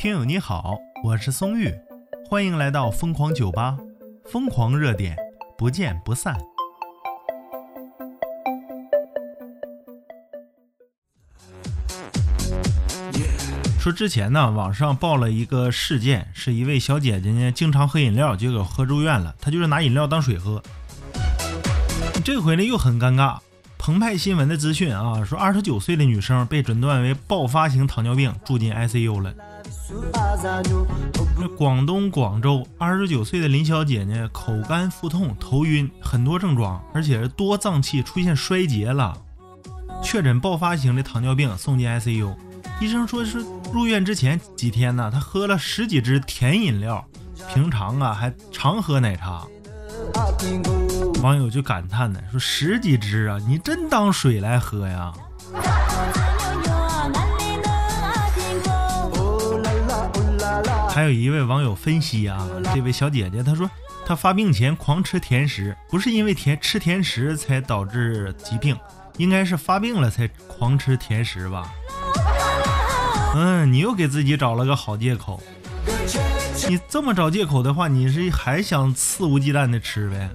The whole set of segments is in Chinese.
听友你好，我是松玉，欢迎来到疯狂酒吧，疯狂热点，不见不散。说之前呢，网上报了一个事件，是一位小姐姐呢，经常喝饮料，结果喝住院了。她就是拿饮料当水喝。这回呢又很尴尬。澎湃新闻的资讯啊，说二十九岁的女生被诊断为爆发型糖尿病，住进 ICU 了。广东广州二十九岁的林小姐呢，口干腹痛、头晕，很多症状，而且是多脏器出现衰竭了，确诊爆发型的糖尿病，送进 ICU。医生说是入院之前几天呢，她喝了十几支甜饮料，平常啊还常喝奶茶。网友就感叹呢，说十几支啊，你真当水来喝呀？还有一位网友分析啊，这位小姐姐她说，她发病前狂吃甜食，不是因为甜吃甜食才导致疾病，应该是发病了才狂吃甜食吧？嗯，你又给自己找了个好借口。你这么找借口的话，你是还想肆无忌惮的吃呗？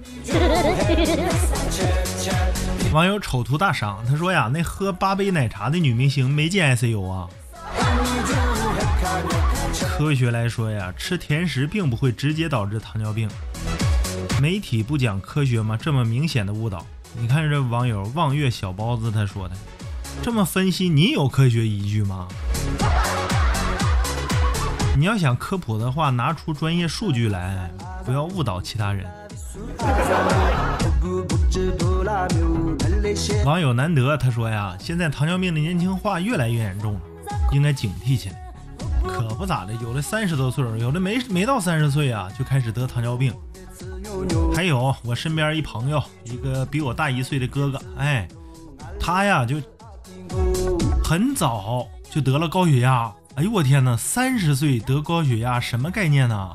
网友丑图大赏他说呀，那喝八杯奶茶的女明星没进 ICU 啊？科学来说呀，吃甜食并不会直接导致糖尿病。媒体不讲科学吗？这么明显的误导，你看这网友望月小包子他说的，这么分析，你有科学依据吗？你要想科普的话，拿出专业数据来，不要误导其他人。网友难得他说呀，现在糖尿病的年轻化越来越严重了，应该警惕起来。可不咋的，有的三十多岁，有的没没到三十岁啊就开始得糖尿病。还有我身边一朋友，一个比我大一岁的哥哥，哎，他呀就很早就得了高血压。哎呦我天哪！三十岁得高血压什么概念呢？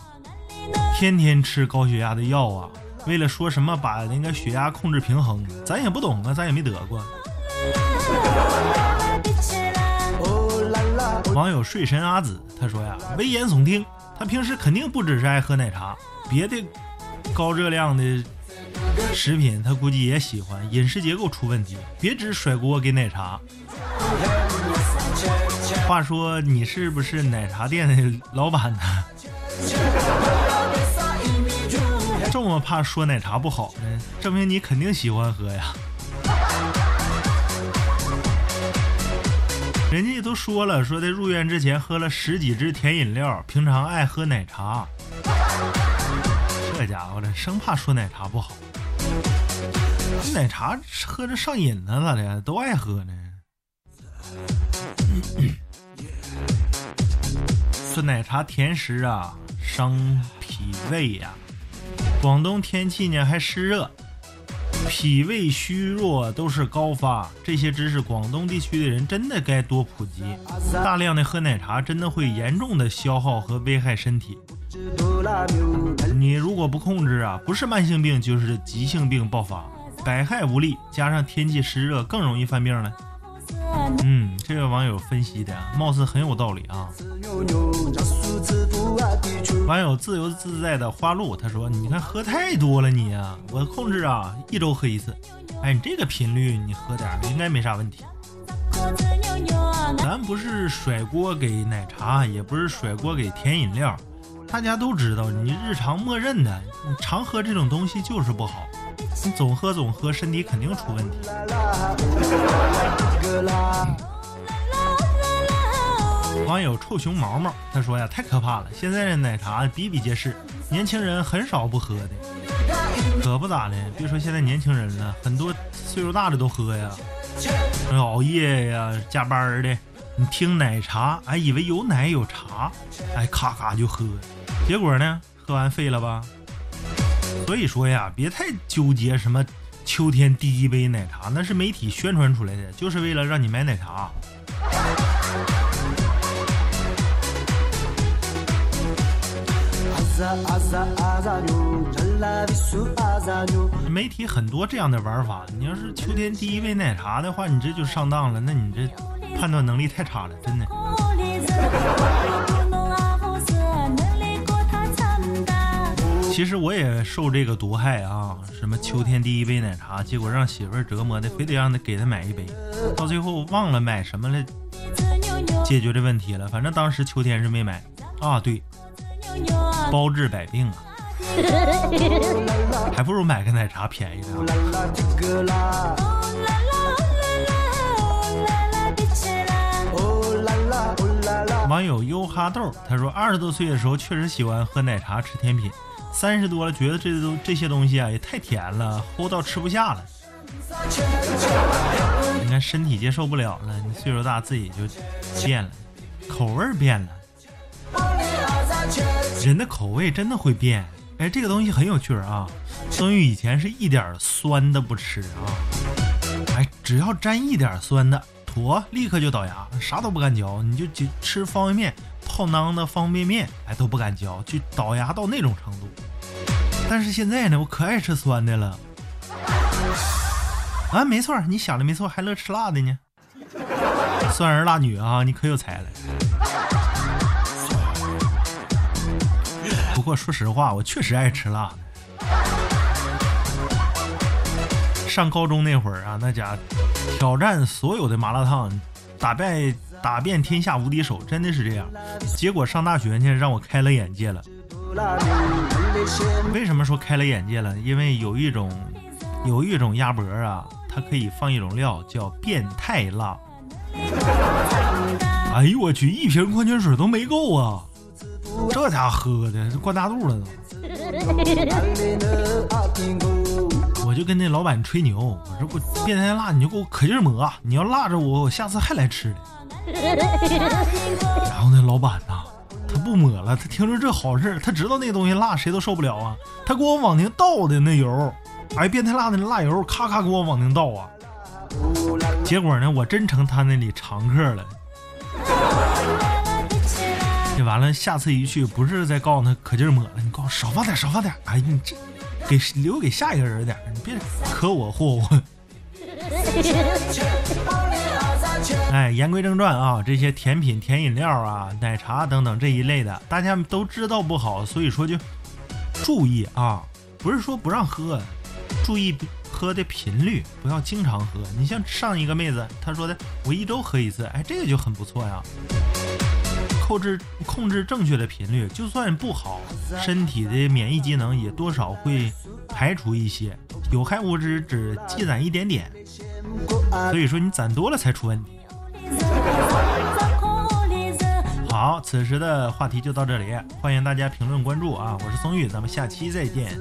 天天吃高血压的药啊！为了说什么把那个血压控制平衡，咱也不懂啊，咱也没得过。网友睡神阿紫他说呀，危言耸听，他平时肯定不只是爱喝奶茶，别的高热量的食品他估计也喜欢，饮食结构出问题，别只甩锅给奶茶。话说你是不是奶茶店的老板呢？这么怕说奶茶不好呢？证明你肯定喜欢喝呀。人家都说了，说在入院之前喝了十几支甜饮料，平常爱喝奶茶。这家伙的生怕说奶茶不好。奶茶喝着上瘾呢，咋的？都爱喝呢。这奶茶甜食啊，伤脾胃呀。广东天气呢还湿热，脾胃虚弱都是高发。这些知识，广东地区的人真的该多普及。大量的喝奶茶真的会严重的消耗和危害身体。你如果不控制啊，不是慢性病就是急性病爆发，百害无利。加上天气湿热，更容易犯病了。嗯，这位网友分析的貌似很有道理啊。网友自由自在的花露他说：“你看喝太多了你呀，我控制啊，一周喝一次。哎，你这个频率你喝点应该没啥问题。咱不是甩锅给奶茶，也不是甩锅给甜饮料，大家都知道，你日常默认的，你常喝这种东西就是不好。”你总喝总喝，身体肯定出问题。网友臭熊毛毛他说呀，太可怕了！现在的奶茶比比皆是，年轻人很少不喝的。可不咋的，别说现在年轻人了，很多岁数大的都喝呀，熬夜呀、加班的。你听奶茶，哎，以为有奶有茶，哎，咔咔就喝，结果呢，喝完废了吧？所以说呀，别太纠结什么秋天第一杯奶茶，那是媒体宣传出来的，就是为了让你买奶茶。媒体很多这样的玩法你要是秋天第一杯奶茶的话你这就上当了那你这判断能力太差了真的。其实我也受这个毒害啊什么秋天第一杯奶茶结果让媳妇儿折磨的非得让她给她买一杯到最后忘了买什么了解决这问题了反正当时秋天是没买。啊对。包治百病啊，还不如买个奶茶便宜呢。网友优哈豆他说：“二十多岁的时候确实喜欢喝奶茶、吃甜品，三十多了觉得这都这些东西啊也太甜了，齁到吃不下了。你看身体接受不了了，你岁数大自己就变了，口味变了。人的口味真的会变。哎，这个东西很有趣啊。孙玉以前是一点酸的不吃啊，哎，只要沾一点酸的。”坨立刻就倒牙，啥都不敢嚼。你就就吃方便面，泡囊的方便面，哎都不敢嚼，就倒牙到那种程度。但是现在呢，我可爱吃酸的了。啊，没错，你想的没错，还乐吃辣的呢。酸儿辣女啊，你可有才了。不过说实话，我确实爱吃辣。上高中那会儿啊，那家挑战所有的麻辣烫，打败打遍天下无敌手，真的是这样。结果上大学呢，让我开了眼界了。为什么说开了眼界了？因为有一种有一种鸭脖啊，它可以放一种料叫变态辣。哎呦我去，一瓶矿泉水都没够啊！这家伙喝的灌大肚了都。我就跟那老板吹牛，我说我变态辣，你就给我可劲抹，你要辣着我，我下次还来吃的。然后那老板呐，他不抹了，他听说这好事他知道那东西辣，谁都受不了啊，他给我往宁倒的那油，哎，变态辣的辣油，咔咔给我往宁倒啊。结果呢，我真成他那里常客了。完了，下次一去不是再告诉他可劲抹了，你告诉少放点，少放点。哎，你这。给留给下一个人点你别可我霍霍。哎，言归正传啊，这些甜品、甜饮料啊、奶茶等等这一类的，大家都知道不好，所以说就注意啊，不是说不让喝，注意喝的频率，不要经常喝。你像上一个妹子，她说的我一周喝一次，哎，这个就很不错呀。控制控制正确的频率，就算不好，身体的免疫机能也多少会排除一些有害物质，只积攒一点点。所以说你攒多了才出问题。好，此时的话题就到这里，欢迎大家评论关注啊！我是松玉，咱们下期再见。